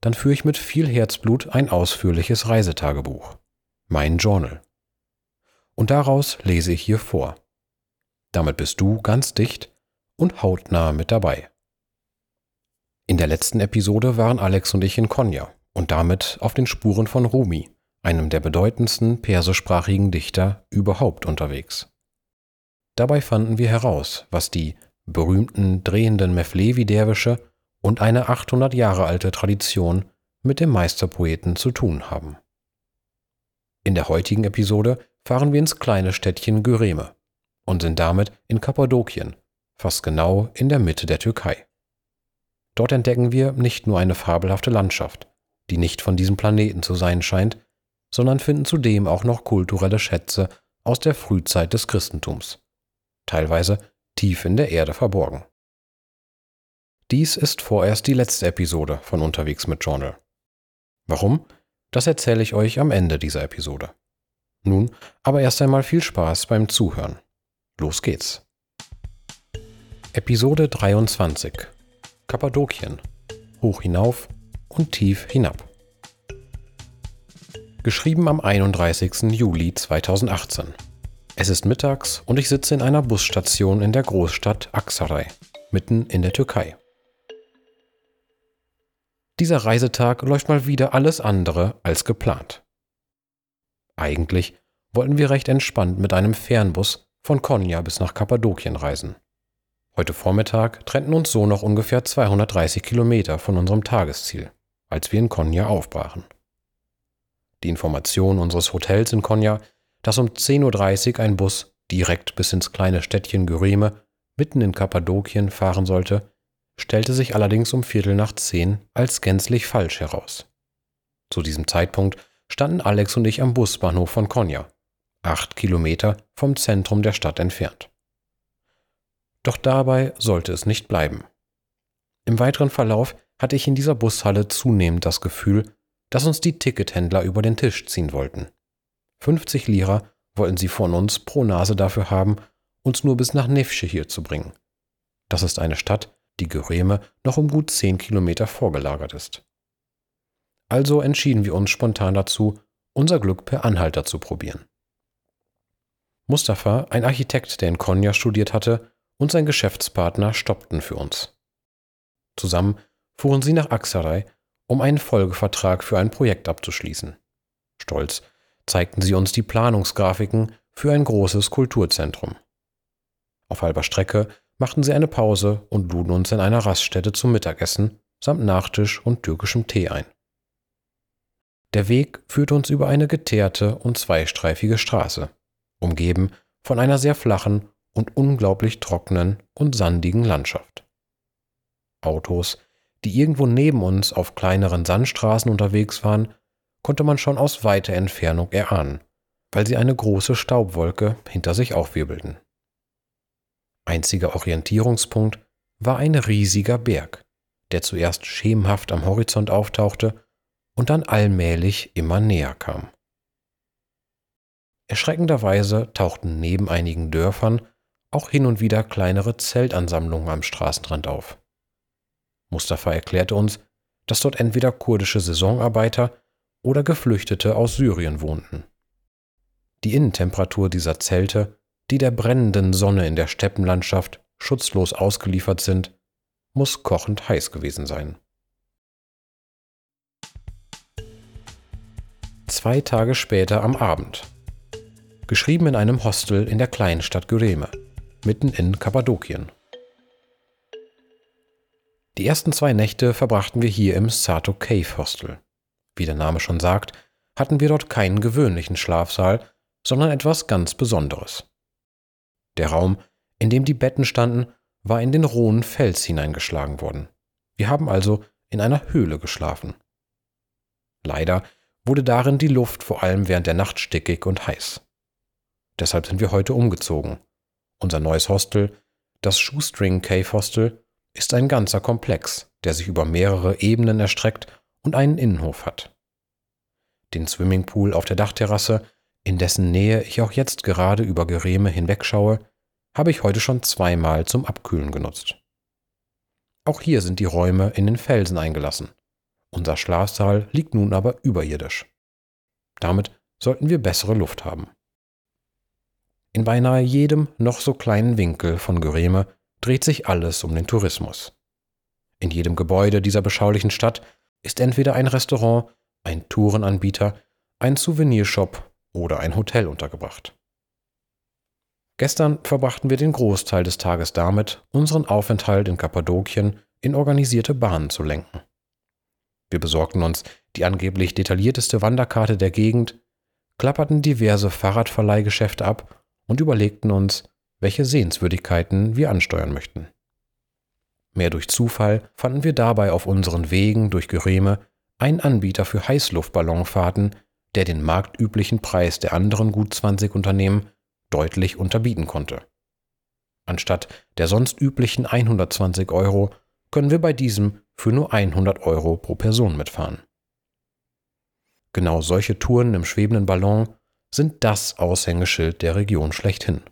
dann führe ich mit viel Herzblut ein ausführliches Reisetagebuch, mein Journal. Und daraus lese ich hier vor. Damit bist du ganz dicht und hautnah mit dabei. In der letzten Episode waren Alex und ich in Konya und damit auf den Spuren von Rumi, einem der bedeutendsten persischsprachigen Dichter überhaupt unterwegs. Dabei fanden wir heraus, was die berühmten drehenden Mevlevi-Derwische und eine 800 Jahre alte Tradition mit dem Meisterpoeten zu tun haben. In der heutigen Episode fahren wir ins kleine Städtchen Güreme und sind damit in Kappadokien, fast genau in der Mitte der Türkei. Dort entdecken wir nicht nur eine fabelhafte Landschaft, die nicht von diesem Planeten zu sein scheint, sondern finden zudem auch noch kulturelle Schätze aus der Frühzeit des Christentums, teilweise tief in der Erde verborgen. Dies ist vorerst die letzte Episode von Unterwegs mit Journal. Warum? Das erzähle ich euch am Ende dieser Episode. Nun aber erst einmal viel Spaß beim Zuhören. Los geht's. Episode 23 Kappadokien. Hoch hinauf und tief hinab. Geschrieben am 31. Juli 2018. Es ist mittags und ich sitze in einer Busstation in der Großstadt Aksaray, mitten in der Türkei. Dieser Reisetag läuft mal wieder alles andere als geplant. Eigentlich wollten wir recht entspannt mit einem Fernbus von Konya bis nach Kappadokien reisen. Heute Vormittag trennten uns so noch ungefähr 230 Kilometer von unserem Tagesziel, als wir in Konya aufbrachen. Die Information unseres Hotels in Konya, dass um 10.30 Uhr ein Bus direkt bis ins kleine Städtchen Güreme mitten in Kappadokien fahren sollte, stellte sich allerdings um Viertel nach zehn als gänzlich falsch heraus. Zu diesem Zeitpunkt standen Alex und ich am Busbahnhof von Konya, acht Kilometer vom Zentrum der Stadt entfernt. Doch dabei sollte es nicht bleiben. Im weiteren Verlauf hatte ich in dieser Bushalle zunehmend das Gefühl, dass uns die Tickethändler über den Tisch ziehen wollten. 50 Lira wollten sie von uns pro Nase dafür haben, uns nur bis nach Nefsche hier zu bringen. Das ist eine Stadt, die Göreme noch um gut zehn Kilometer vorgelagert ist. Also entschieden wir uns spontan dazu, unser Glück per Anhalter zu probieren. Mustafa, ein Architekt, der in Konya studiert hatte, und sein Geschäftspartner stoppten für uns. Zusammen fuhren sie nach Aksaray, um einen Folgevertrag für ein Projekt abzuschließen. Stolz zeigten sie uns die Planungsgrafiken für ein großes Kulturzentrum. Auf halber Strecke machten sie eine Pause und luden uns in einer Raststätte zum Mittagessen samt Nachtisch und türkischem Tee ein. Der Weg führte uns über eine geteerte und zweistreifige Straße, umgeben von einer sehr flachen und unglaublich trockenen und sandigen Landschaft. Autos, die irgendwo neben uns auf kleineren Sandstraßen unterwegs waren, konnte man schon aus weiter Entfernung erahnen, weil sie eine große Staubwolke hinter sich aufwirbelten. Einziger Orientierungspunkt war ein riesiger Berg, der zuerst schemenhaft am Horizont auftauchte und dann allmählich immer näher kam. Erschreckenderweise tauchten neben einigen Dörfern auch hin und wieder kleinere Zeltansammlungen am Straßenrand auf. Mustafa erklärte uns, dass dort entweder kurdische Saisonarbeiter oder Geflüchtete aus Syrien wohnten. Die Innentemperatur dieser Zelte die der brennenden Sonne in der Steppenlandschaft schutzlos ausgeliefert sind, muss kochend heiß gewesen sein. Zwei Tage später am Abend. Geschrieben in einem Hostel in der kleinen Stadt Güreme, mitten in Kappadokien. Die ersten zwei Nächte verbrachten wir hier im Sato Cave Hostel. Wie der Name schon sagt, hatten wir dort keinen gewöhnlichen Schlafsaal, sondern etwas ganz Besonderes. Der Raum, in dem die Betten standen, war in den rohen Fels hineingeschlagen worden. Wir haben also in einer Höhle geschlafen. Leider wurde darin die Luft vor allem während der Nacht stickig und heiß. Deshalb sind wir heute umgezogen. Unser neues Hostel, das Shoestring Cave Hostel, ist ein ganzer Komplex, der sich über mehrere Ebenen erstreckt und einen Innenhof hat. Den Swimmingpool auf der Dachterrasse, in dessen Nähe ich auch jetzt gerade über Gereme hinwegschaue, habe ich heute schon zweimal zum Abkühlen genutzt. Auch hier sind die Räume in den Felsen eingelassen. Unser Schlafsaal liegt nun aber überirdisch. Damit sollten wir bessere Luft haben. In beinahe jedem noch so kleinen Winkel von Göreme dreht sich alles um den Tourismus. In jedem Gebäude dieser beschaulichen Stadt ist entweder ein Restaurant, ein Tourenanbieter, ein Souvenirshop oder ein Hotel untergebracht. Gestern verbrachten wir den Großteil des Tages damit, unseren Aufenthalt in Kappadokien in organisierte Bahnen zu lenken. Wir besorgten uns die angeblich detaillierteste Wanderkarte der Gegend, klapperten diverse Fahrradverleihgeschäfte ab und überlegten uns, welche Sehenswürdigkeiten wir ansteuern möchten. Mehr durch Zufall fanden wir dabei auf unseren Wegen durch Gereme einen Anbieter für Heißluftballonfahrten, der den marktüblichen Preis der anderen gut 20 Unternehmen deutlich unterbieten konnte. Anstatt der sonst üblichen 120 Euro können wir bei diesem für nur 100 Euro pro Person mitfahren. Genau solche Touren im schwebenden Ballon sind das Aushängeschild der Region schlechthin.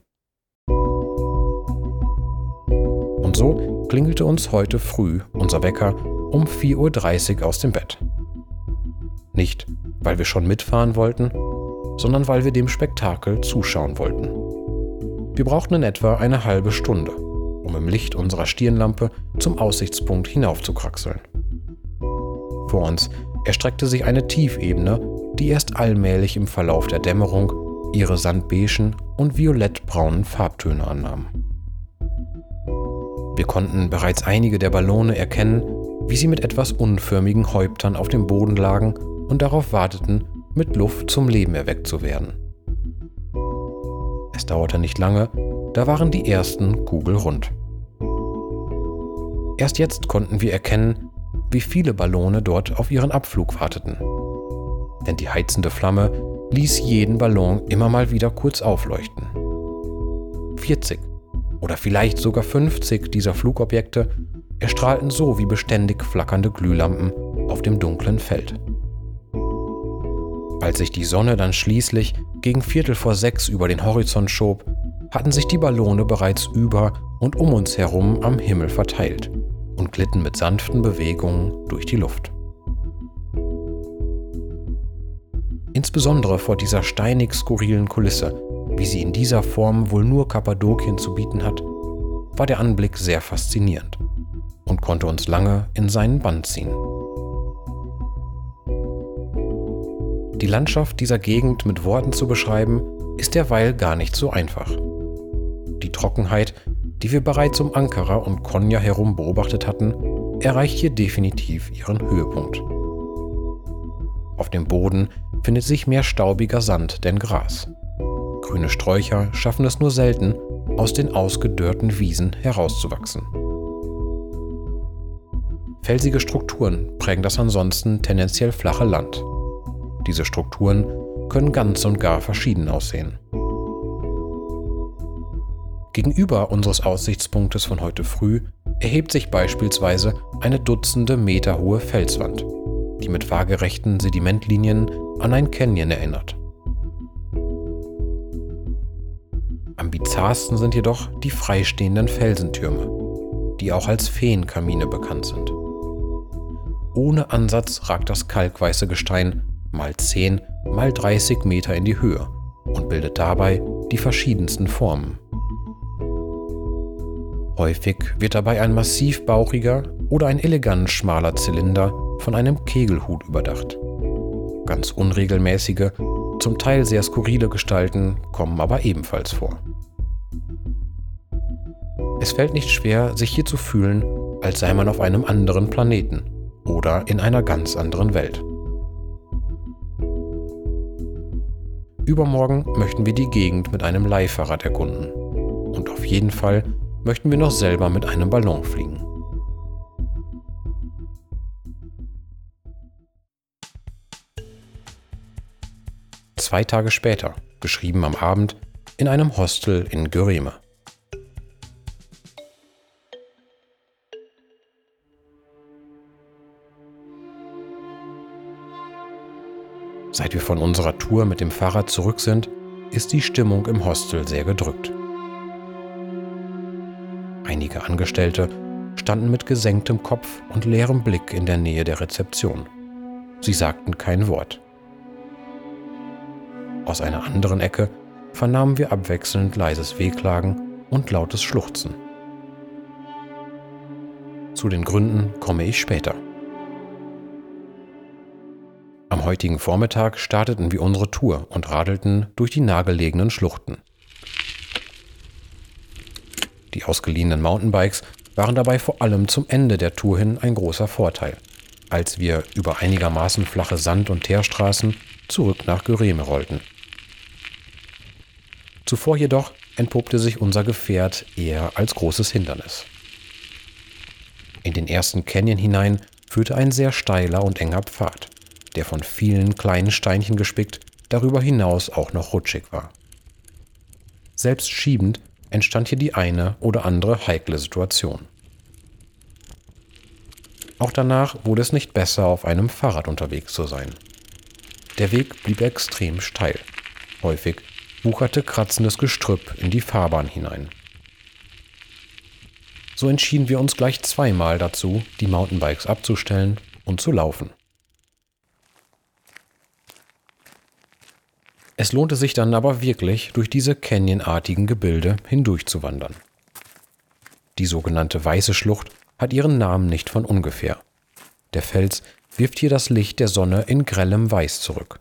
Und so klingelte uns heute früh unser Wecker um 4.30 Uhr aus dem Bett. Nicht, weil wir schon mitfahren wollten, sondern weil wir dem Spektakel zuschauen wollten. Wir brauchten in etwa eine halbe Stunde, um im Licht unserer Stirnlampe zum Aussichtspunkt hinaufzukraxeln. Vor uns erstreckte sich eine Tiefebene, die erst allmählich im Verlauf der Dämmerung ihre sandbeigen und violettbraunen Farbtöne annahm. Wir konnten bereits einige der Ballone erkennen, wie sie mit etwas unförmigen Häuptern auf dem Boden lagen und darauf warteten, mit Luft zum Leben erweckt zu werden. Es dauerte nicht lange, da waren die ersten kugelrund. Erst jetzt konnten wir erkennen, wie viele Ballone dort auf ihren Abflug warteten. Denn die heizende Flamme ließ jeden Ballon immer mal wieder kurz aufleuchten. 40 oder vielleicht sogar 50 dieser Flugobjekte erstrahlten so wie beständig flackernde Glühlampen auf dem dunklen Feld. Als sich die Sonne dann schließlich gegen Viertel vor sechs über den Horizont schob, hatten sich die Ballone bereits über und um uns herum am Himmel verteilt und glitten mit sanften Bewegungen durch die Luft. Insbesondere vor dieser steinig skurrilen Kulisse, wie sie in dieser Form wohl nur Kappadokien zu bieten hat, war der Anblick sehr faszinierend und konnte uns lange in seinen Bann ziehen. Die Landschaft dieser Gegend mit Worten zu beschreiben, ist derweil gar nicht so einfach. Die Trockenheit, die wir bereits um Ankara und Konya herum beobachtet hatten, erreicht hier definitiv ihren Höhepunkt. Auf dem Boden findet sich mehr staubiger Sand denn Gras. Grüne Sträucher schaffen es nur selten, aus den ausgedörrten Wiesen herauszuwachsen. Felsige Strukturen prägen das ansonsten tendenziell flache Land. Diese Strukturen können ganz und gar verschieden aussehen. Gegenüber unseres Aussichtspunktes von heute früh erhebt sich beispielsweise eine dutzende Meter hohe Felswand, die mit waagerechten Sedimentlinien an ein Canyon erinnert. Am bizarrsten sind jedoch die freistehenden Felsentürme, die auch als Feenkamine bekannt sind. Ohne Ansatz ragt das kalkweiße Gestein mal 10 mal 30 Meter in die Höhe und bildet dabei die verschiedensten Formen. Häufig wird dabei ein massiv bauchiger oder ein elegant schmaler Zylinder von einem Kegelhut überdacht. Ganz unregelmäßige, zum Teil sehr skurrile Gestalten kommen aber ebenfalls vor. Es fällt nicht schwer, sich hier zu fühlen, als sei man auf einem anderen Planeten oder in einer ganz anderen Welt. Übermorgen möchten wir die Gegend mit einem Leihfahrrad erkunden. Und auf jeden Fall möchten wir noch selber mit einem Ballon fliegen. zwei Tage später, geschrieben am Abend, in einem Hostel in Göreme. Seit wir von unserer Tour mit dem Fahrrad zurück sind, ist die Stimmung im Hostel sehr gedrückt. Einige Angestellte standen mit gesenktem Kopf und leerem Blick in der Nähe der Rezeption. Sie sagten kein Wort. Aus einer anderen Ecke vernahmen wir abwechselnd leises Wehklagen und lautes Schluchzen. Zu den Gründen komme ich später. Am heutigen Vormittag starteten wir unsere Tour und radelten durch die nahegelegenen Schluchten. Die ausgeliehenen Mountainbikes waren dabei vor allem zum Ende der Tour hin ein großer Vorteil, als wir über einigermaßen flache Sand- und Teerstraßen zurück nach Göreme rollten. Zuvor jedoch entpuppte sich unser Gefährt eher als großes Hindernis. In den ersten Canyon hinein führte ein sehr steiler und enger Pfad, der von vielen kleinen Steinchen gespickt, darüber hinaus auch noch rutschig war. Selbst schiebend entstand hier die eine oder andere heikle Situation. Auch danach wurde es nicht besser, auf einem Fahrrad unterwegs zu sein. Der Weg blieb extrem steil. Häufig wucherte kratzendes Gestrüpp in die Fahrbahn hinein. So entschieden wir uns gleich zweimal dazu, die Mountainbikes abzustellen und zu laufen. Es lohnte sich dann aber wirklich, durch diese canyonartigen Gebilde hindurchzuwandern. Die sogenannte Weiße Schlucht hat ihren Namen nicht von ungefähr. Der Fels wirft hier das Licht der Sonne in grellem Weiß zurück.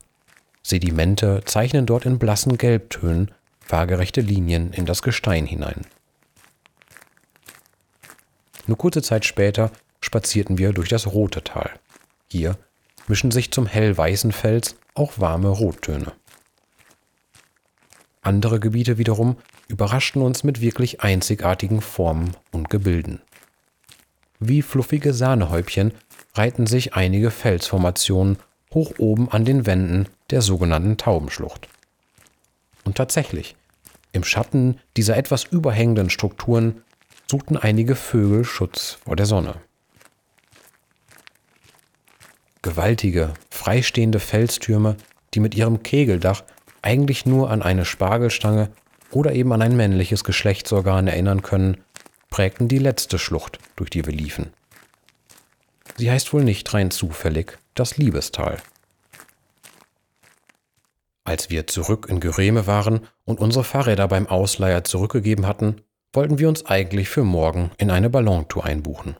Sedimente zeichnen dort in blassen Gelbtönen waagerechte Linien in das Gestein hinein. Nur kurze Zeit später spazierten wir durch das Rote Tal. Hier mischen sich zum hellweißen Fels auch warme Rottöne. Andere Gebiete wiederum überraschten uns mit wirklich einzigartigen Formen und Gebilden. Wie fluffige Sahnehäubchen reihten sich einige Felsformationen hoch oben an den Wänden der sogenannten Taubenschlucht. Und tatsächlich, im Schatten dieser etwas überhängenden Strukturen suchten einige Vögel Schutz vor der Sonne. Gewaltige, freistehende Felstürme, die mit ihrem Kegeldach eigentlich nur an eine Spargelstange oder eben an ein männliches Geschlechtsorgan erinnern können, prägten die letzte Schlucht, durch die wir liefen. Sie heißt wohl nicht rein zufällig das Liebestal. Als wir zurück in Göreme waren und unsere Fahrräder beim Ausleiher zurückgegeben hatten, wollten wir uns eigentlich für morgen in eine Ballontour einbuchen.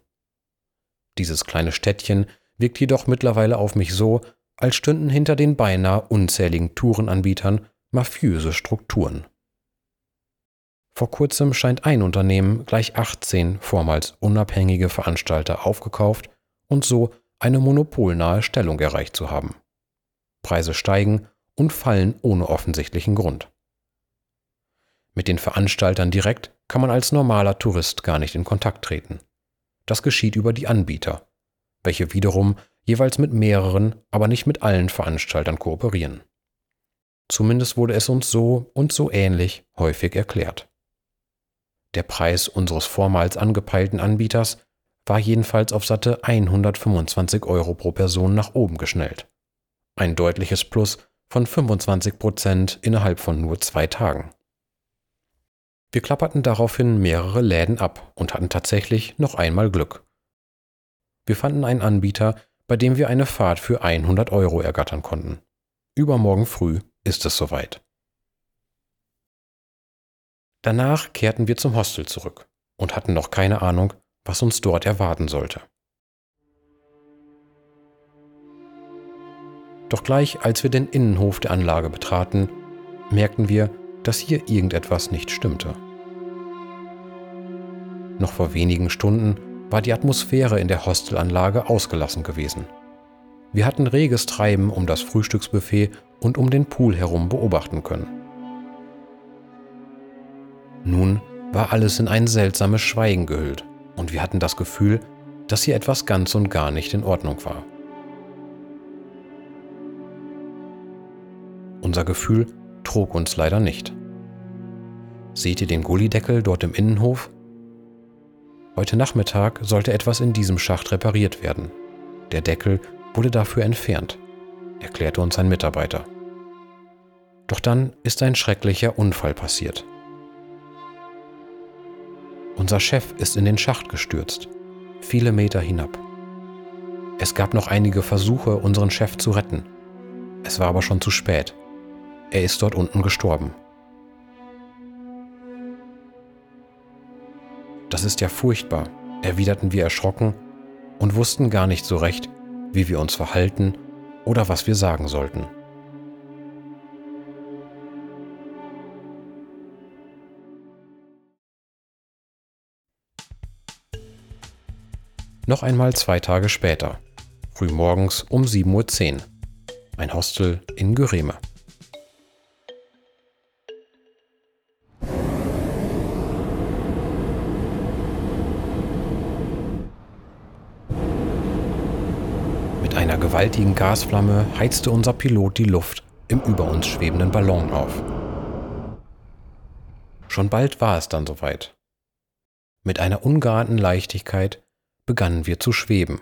Dieses kleine Städtchen wirkt jedoch mittlerweile auf mich so, als stünden hinter den beinahe unzähligen Tourenanbietern mafiöse Strukturen. Vor kurzem scheint ein Unternehmen gleich 18 vormals unabhängige Veranstalter aufgekauft und so eine monopolnahe Stellung erreicht zu haben. Preise steigen und fallen ohne offensichtlichen Grund. Mit den Veranstaltern direkt kann man als normaler Tourist gar nicht in Kontakt treten. Das geschieht über die Anbieter, welche wiederum jeweils mit mehreren, aber nicht mit allen Veranstaltern kooperieren. Zumindest wurde es uns so und so ähnlich häufig erklärt. Der Preis unseres vormals angepeilten Anbieters war jedenfalls auf satte 125 Euro pro Person nach oben geschnellt. Ein deutliches Plus von 25 Prozent innerhalb von nur zwei Tagen. Wir klapperten daraufhin mehrere Läden ab und hatten tatsächlich noch einmal Glück. Wir fanden einen Anbieter, bei dem wir eine Fahrt für 100 Euro ergattern konnten. Übermorgen früh ist es soweit. Danach kehrten wir zum Hostel zurück und hatten noch keine Ahnung, was uns dort erwarten sollte. Doch gleich als wir den Innenhof der Anlage betraten, merkten wir, dass hier irgendetwas nicht stimmte. Noch vor wenigen Stunden war die Atmosphäre in der Hostelanlage ausgelassen gewesen. Wir hatten reges Treiben um das Frühstücksbuffet und um den Pool herum beobachten können. Nun war alles in ein seltsames Schweigen gehüllt und wir hatten das Gefühl, dass hier etwas ganz und gar nicht in Ordnung war. unser Gefühl trug uns leider nicht. Seht ihr den Gullideckel dort im Innenhof? Heute Nachmittag sollte etwas in diesem Schacht repariert werden. Der Deckel wurde dafür entfernt, erklärte uns ein Mitarbeiter. Doch dann ist ein schrecklicher Unfall passiert. Unser Chef ist in den Schacht gestürzt, viele Meter hinab. Es gab noch einige Versuche, unseren Chef zu retten. Es war aber schon zu spät. Er ist dort unten gestorben. Das ist ja furchtbar, erwiderten wir erschrocken und wussten gar nicht so recht, wie wir uns verhalten oder was wir sagen sollten. Noch einmal zwei Tage später, frühmorgens um 7.10 Uhr, ein Hostel in Göreme. Gewaltigen Gasflamme heizte unser Pilot die Luft im über uns schwebenden Ballon auf. Schon bald war es dann soweit. Mit einer ungeahnten Leichtigkeit begannen wir zu schweben.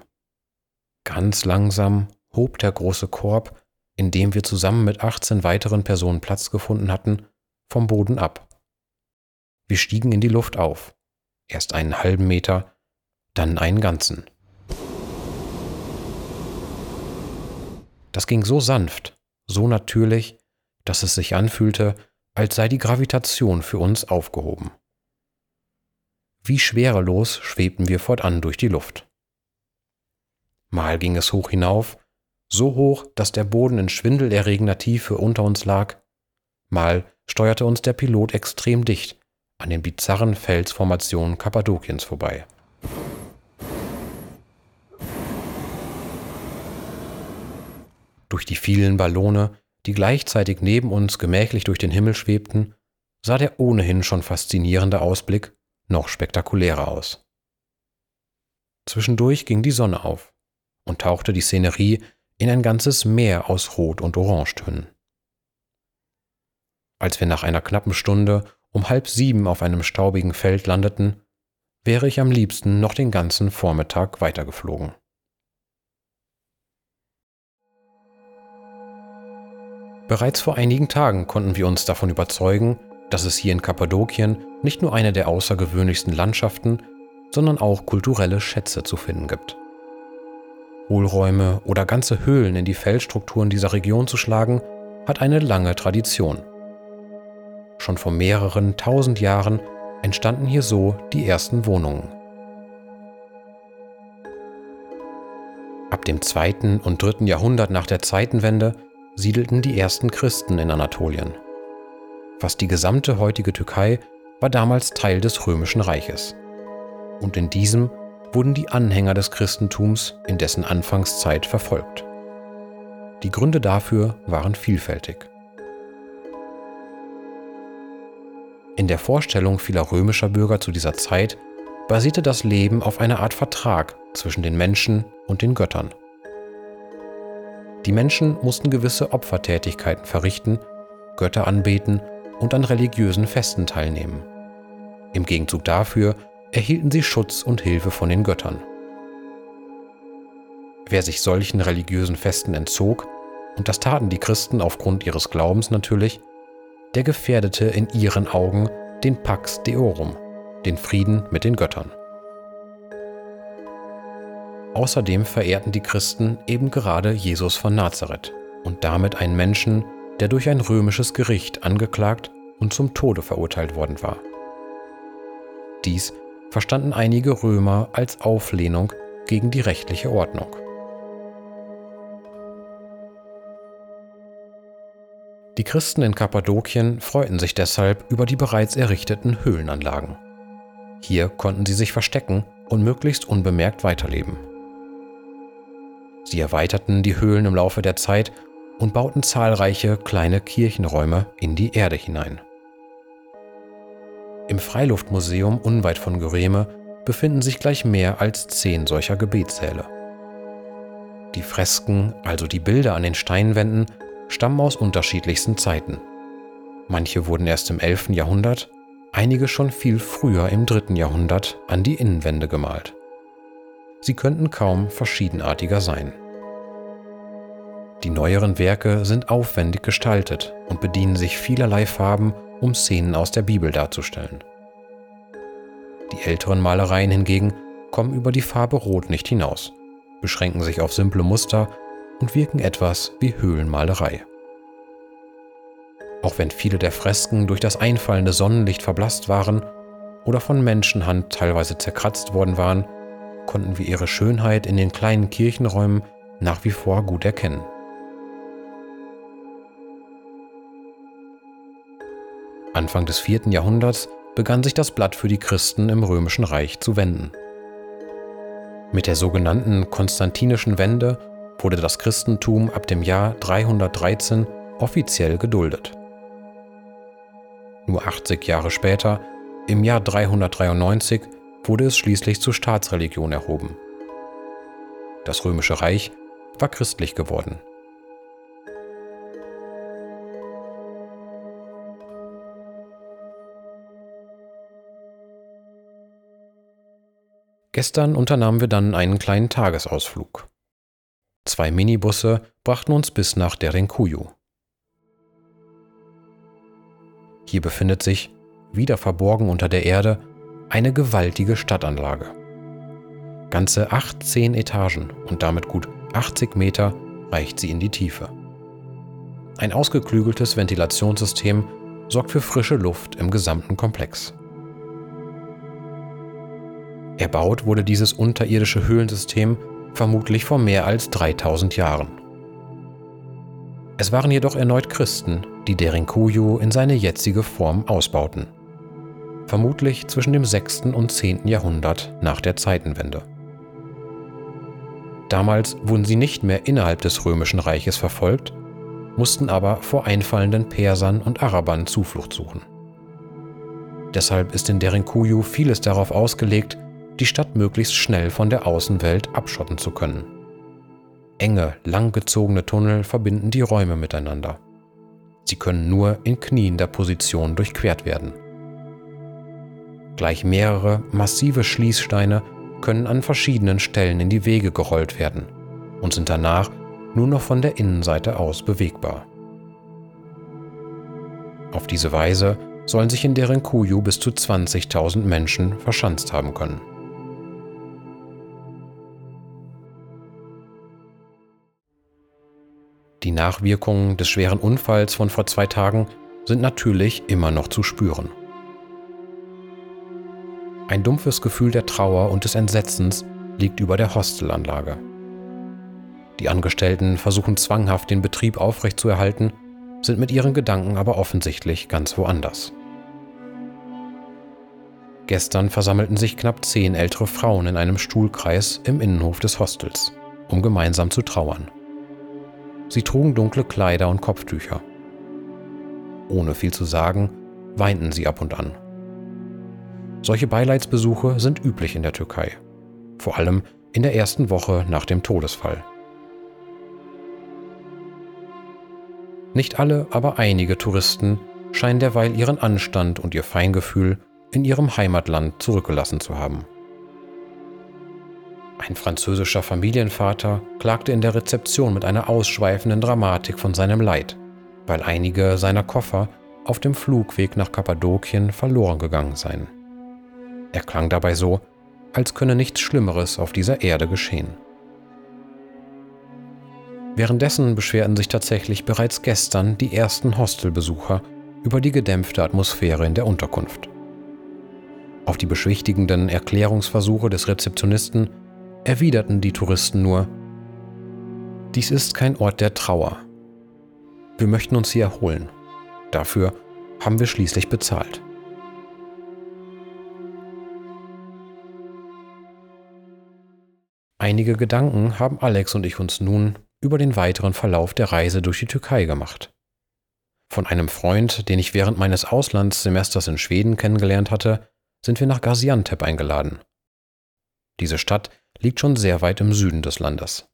Ganz langsam hob der große Korb, in dem wir zusammen mit 18 weiteren Personen Platz gefunden hatten, vom Boden ab. Wir stiegen in die Luft auf, erst einen halben Meter, dann einen ganzen. Das ging so sanft, so natürlich, dass es sich anfühlte, als sei die Gravitation für uns aufgehoben. Wie schwerelos schwebten wir fortan durch die Luft. Mal ging es hoch hinauf, so hoch, dass der Boden in schwindelerregender Tiefe unter uns lag, mal steuerte uns der Pilot extrem dicht an den bizarren Felsformationen Kappadokiens vorbei. Durch die vielen Ballone, die gleichzeitig neben uns gemächlich durch den Himmel schwebten, sah der ohnehin schon faszinierende Ausblick noch spektakulärer aus. Zwischendurch ging die Sonne auf und tauchte die Szenerie in ein ganzes Meer aus Rot- und Orangetönen. Als wir nach einer knappen Stunde um halb sieben auf einem staubigen Feld landeten, wäre ich am liebsten noch den ganzen Vormittag weitergeflogen. Bereits vor einigen Tagen konnten wir uns davon überzeugen, dass es hier in Kappadokien nicht nur eine der außergewöhnlichsten Landschaften, sondern auch kulturelle Schätze zu finden gibt. Hohlräume oder ganze Höhlen in die Felsstrukturen dieser Region zu schlagen, hat eine lange Tradition. Schon vor mehreren tausend Jahren entstanden hier so die ersten Wohnungen. Ab dem zweiten und dritten Jahrhundert nach der Zeitenwende siedelten die ersten Christen in Anatolien. Fast die gesamte heutige Türkei war damals Teil des römischen Reiches. Und in diesem wurden die Anhänger des Christentums in dessen Anfangszeit verfolgt. Die Gründe dafür waren vielfältig. In der Vorstellung vieler römischer Bürger zu dieser Zeit basierte das Leben auf einer Art Vertrag zwischen den Menschen und den Göttern. Die Menschen mussten gewisse Opfertätigkeiten verrichten, Götter anbeten und an religiösen Festen teilnehmen. Im Gegenzug dafür erhielten sie Schutz und Hilfe von den Göttern. Wer sich solchen religiösen Festen entzog, und das taten die Christen aufgrund ihres Glaubens natürlich, der gefährdete in ihren Augen den Pax Deorum, den Frieden mit den Göttern. Außerdem verehrten die Christen eben gerade Jesus von Nazareth und damit einen Menschen, der durch ein römisches Gericht angeklagt und zum Tode verurteilt worden war. Dies verstanden einige Römer als Auflehnung gegen die rechtliche Ordnung. Die Christen in Kappadokien freuten sich deshalb über die bereits errichteten Höhlenanlagen. Hier konnten sie sich verstecken und möglichst unbemerkt weiterleben. Sie erweiterten die Höhlen im Laufe der Zeit und bauten zahlreiche kleine Kirchenräume in die Erde hinein. Im Freiluftmuseum unweit von Göreme befinden sich gleich mehr als zehn solcher Gebetssäle. Die Fresken, also die Bilder an den Steinwänden, stammen aus unterschiedlichsten Zeiten. Manche wurden erst im 11. Jahrhundert, einige schon viel früher im 3. Jahrhundert an die Innenwände gemalt. Sie könnten kaum verschiedenartiger sein. Die neueren Werke sind aufwendig gestaltet und bedienen sich vielerlei Farben, um Szenen aus der Bibel darzustellen. Die älteren Malereien hingegen kommen über die Farbe Rot nicht hinaus, beschränken sich auf simple Muster und wirken etwas wie Höhlenmalerei. Auch wenn viele der Fresken durch das einfallende Sonnenlicht verblasst waren oder von Menschenhand teilweise zerkratzt worden waren, konnten wir ihre Schönheit in den kleinen Kirchenräumen nach wie vor gut erkennen. Anfang des 4. Jahrhunderts begann sich das Blatt für die Christen im römischen Reich zu wenden. Mit der sogenannten Konstantinischen Wende wurde das Christentum ab dem Jahr 313 offiziell geduldet. Nur 80 Jahre später, im Jahr 393, wurde es schließlich zur Staatsreligion erhoben. Das römische Reich war christlich geworden. Gestern unternahmen wir dann einen kleinen Tagesausflug. Zwei Minibusse brachten uns bis nach Derinkuyu. Hier befindet sich, wieder verborgen unter der Erde, eine gewaltige Stadtanlage. Ganze 18 Etagen und damit gut 80 Meter reicht sie in die Tiefe. Ein ausgeklügeltes Ventilationssystem sorgt für frische Luft im gesamten Komplex. Erbaut wurde dieses unterirdische Höhlensystem vermutlich vor mehr als 3000 Jahren. Es waren jedoch erneut Christen, die Derinkuyu in seine jetzige Form ausbauten. Vermutlich zwischen dem 6. und 10. Jahrhundert nach der Zeitenwende. Damals wurden sie nicht mehr innerhalb des römischen Reiches verfolgt, mussten aber vor einfallenden Persern und Arabern Zuflucht suchen. Deshalb ist in Derinkuyu vieles darauf ausgelegt, die Stadt möglichst schnell von der Außenwelt abschotten zu können. Enge, langgezogene Tunnel verbinden die Räume miteinander. Sie können nur in kniender Position durchquert werden. Gleich mehrere massive Schließsteine können an verschiedenen Stellen in die Wege gerollt werden und sind danach nur noch von der Innenseite aus bewegbar. Auf diese Weise sollen sich in deren Kuyu bis zu 20.000 Menschen verschanzt haben können. Die Nachwirkungen des schweren Unfalls von vor zwei Tagen sind natürlich immer noch zu spüren. Ein dumpfes Gefühl der Trauer und des Entsetzens liegt über der Hostelanlage. Die Angestellten versuchen zwanghaft den Betrieb aufrechtzuerhalten, sind mit ihren Gedanken aber offensichtlich ganz woanders. Gestern versammelten sich knapp zehn ältere Frauen in einem Stuhlkreis im Innenhof des Hostels, um gemeinsam zu trauern. Sie trugen dunkle Kleider und Kopftücher. Ohne viel zu sagen, weinten sie ab und an. Solche Beileidsbesuche sind üblich in der Türkei, vor allem in der ersten Woche nach dem Todesfall. Nicht alle, aber einige Touristen scheinen derweil ihren Anstand und ihr Feingefühl in ihrem Heimatland zurückgelassen zu haben. Ein französischer Familienvater klagte in der Rezeption mit einer ausschweifenden Dramatik von seinem Leid, weil einige seiner Koffer auf dem Flugweg nach Kappadokien verloren gegangen seien. Er klang dabei so, als könne nichts Schlimmeres auf dieser Erde geschehen. Währenddessen beschwerten sich tatsächlich bereits gestern die ersten Hostelbesucher über die gedämpfte Atmosphäre in der Unterkunft. Auf die beschwichtigenden Erklärungsversuche des Rezeptionisten erwiderten die Touristen nur, dies ist kein Ort der Trauer. Wir möchten uns hier erholen. Dafür haben wir schließlich bezahlt. Einige Gedanken haben Alex und ich uns nun über den weiteren Verlauf der Reise durch die Türkei gemacht. Von einem Freund, den ich während meines Auslandssemesters in Schweden kennengelernt hatte, sind wir nach Gaziantep eingeladen. Diese Stadt liegt schon sehr weit im Süden des Landes.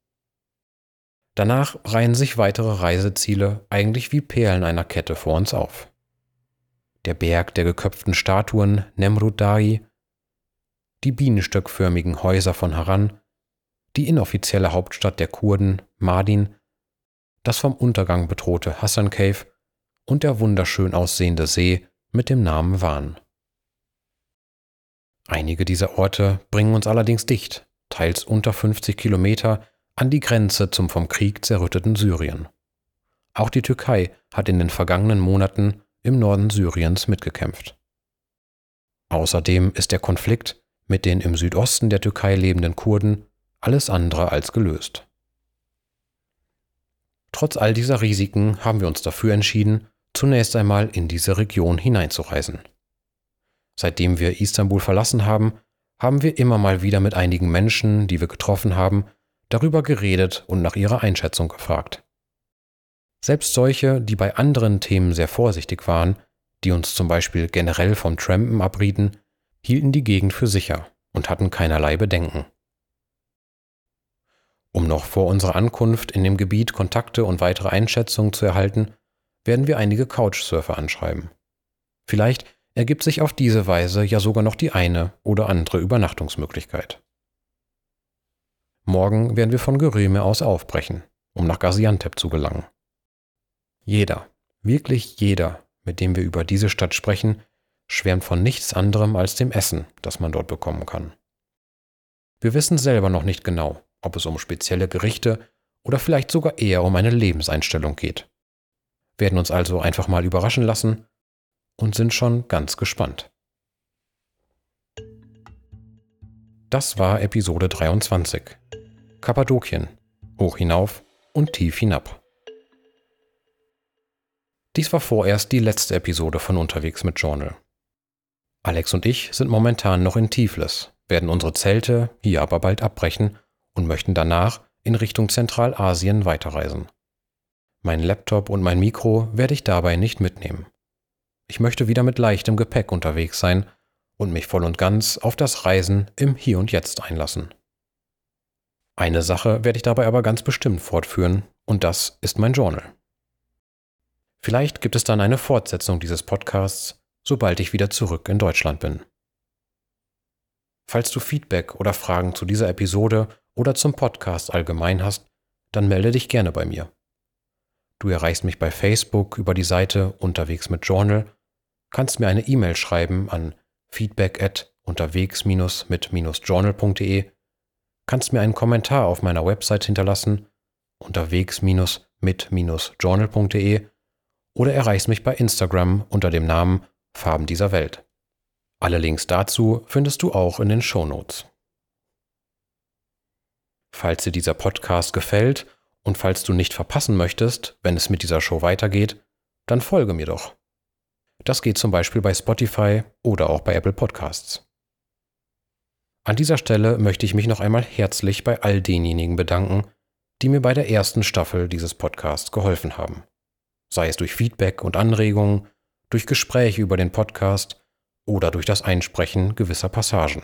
Danach reihen sich weitere Reiseziele eigentlich wie Perlen einer Kette vor uns auf. Der Berg der geköpften Statuen Nemrut-Dari, die bienenstöckförmigen Häuser von Haran, die inoffizielle Hauptstadt der Kurden, Mardin, das vom Untergang bedrohte Hassan Cave und der wunderschön aussehende See mit dem Namen Van. Einige dieser Orte bringen uns allerdings dicht, teils unter 50 Kilometer, an die Grenze zum vom Krieg zerrütteten Syrien. Auch die Türkei hat in den vergangenen Monaten im Norden Syriens mitgekämpft. Außerdem ist der Konflikt mit den im Südosten der Türkei lebenden Kurden alles andere als gelöst. Trotz all dieser Risiken haben wir uns dafür entschieden, zunächst einmal in diese Region hineinzureisen. Seitdem wir Istanbul verlassen haben, haben wir immer mal wieder mit einigen Menschen, die wir getroffen haben, darüber geredet und nach ihrer Einschätzung gefragt. Selbst solche, die bei anderen Themen sehr vorsichtig waren, die uns zum Beispiel generell vom Trampen abrieten, hielten die Gegend für sicher und hatten keinerlei Bedenken. Um noch vor unserer Ankunft in dem Gebiet Kontakte und weitere Einschätzungen zu erhalten, werden wir einige Couchsurfer anschreiben. Vielleicht ergibt sich auf diese Weise ja sogar noch die eine oder andere Übernachtungsmöglichkeit. Morgen werden wir von Geröme aus aufbrechen, um nach Gaziantep zu gelangen. Jeder, wirklich jeder, mit dem wir über diese Stadt sprechen, schwärmt von nichts anderem als dem Essen, das man dort bekommen kann. Wir wissen selber noch nicht genau, ob es um spezielle Gerichte oder vielleicht sogar eher um eine Lebenseinstellung geht. Werden uns also einfach mal überraschen lassen und sind schon ganz gespannt. Das war Episode 23. Kappadokien. Hoch hinauf und tief hinab. Dies war vorerst die letzte Episode von Unterwegs mit Journal. Alex und ich sind momentan noch in Tiflis, werden unsere Zelte hier aber bald abbrechen und möchten danach in Richtung Zentralasien weiterreisen. Mein Laptop und mein Mikro werde ich dabei nicht mitnehmen. Ich möchte wieder mit leichtem Gepäck unterwegs sein und mich voll und ganz auf das Reisen im Hier und Jetzt einlassen. Eine Sache werde ich dabei aber ganz bestimmt fortführen, und das ist mein Journal. Vielleicht gibt es dann eine Fortsetzung dieses Podcasts, sobald ich wieder zurück in Deutschland bin. Falls du Feedback oder Fragen zu dieser Episode oder zum Podcast allgemein hast, dann melde dich gerne bei mir. Du erreichst mich bei Facebook über die Seite Unterwegs mit Journal, kannst mir eine E-Mail schreiben an feedback at unterwegs-mit-journal.de, kannst mir einen Kommentar auf meiner Website hinterlassen unterwegs-mit-journal.de oder erreichst mich bei Instagram unter dem Namen Farben dieser Welt. Alle Links dazu findest du auch in den Show Notes. Falls dir dieser Podcast gefällt und falls du nicht verpassen möchtest, wenn es mit dieser Show weitergeht, dann folge mir doch. Das geht zum Beispiel bei Spotify oder auch bei Apple Podcasts. An dieser Stelle möchte ich mich noch einmal herzlich bei all denjenigen bedanken, die mir bei der ersten Staffel dieses Podcasts geholfen haben. Sei es durch Feedback und Anregungen, durch Gespräche über den Podcast oder durch das Einsprechen gewisser Passagen.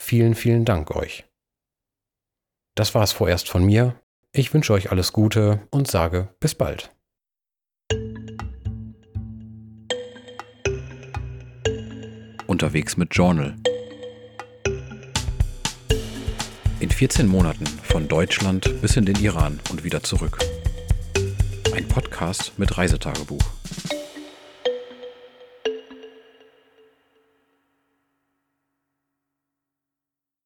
Vielen, vielen Dank euch. Das war es vorerst von mir. Ich wünsche euch alles Gute und sage bis bald. Unterwegs mit Journal. In 14 Monaten von Deutschland bis in den Iran und wieder zurück. Ein Podcast mit Reisetagebuch.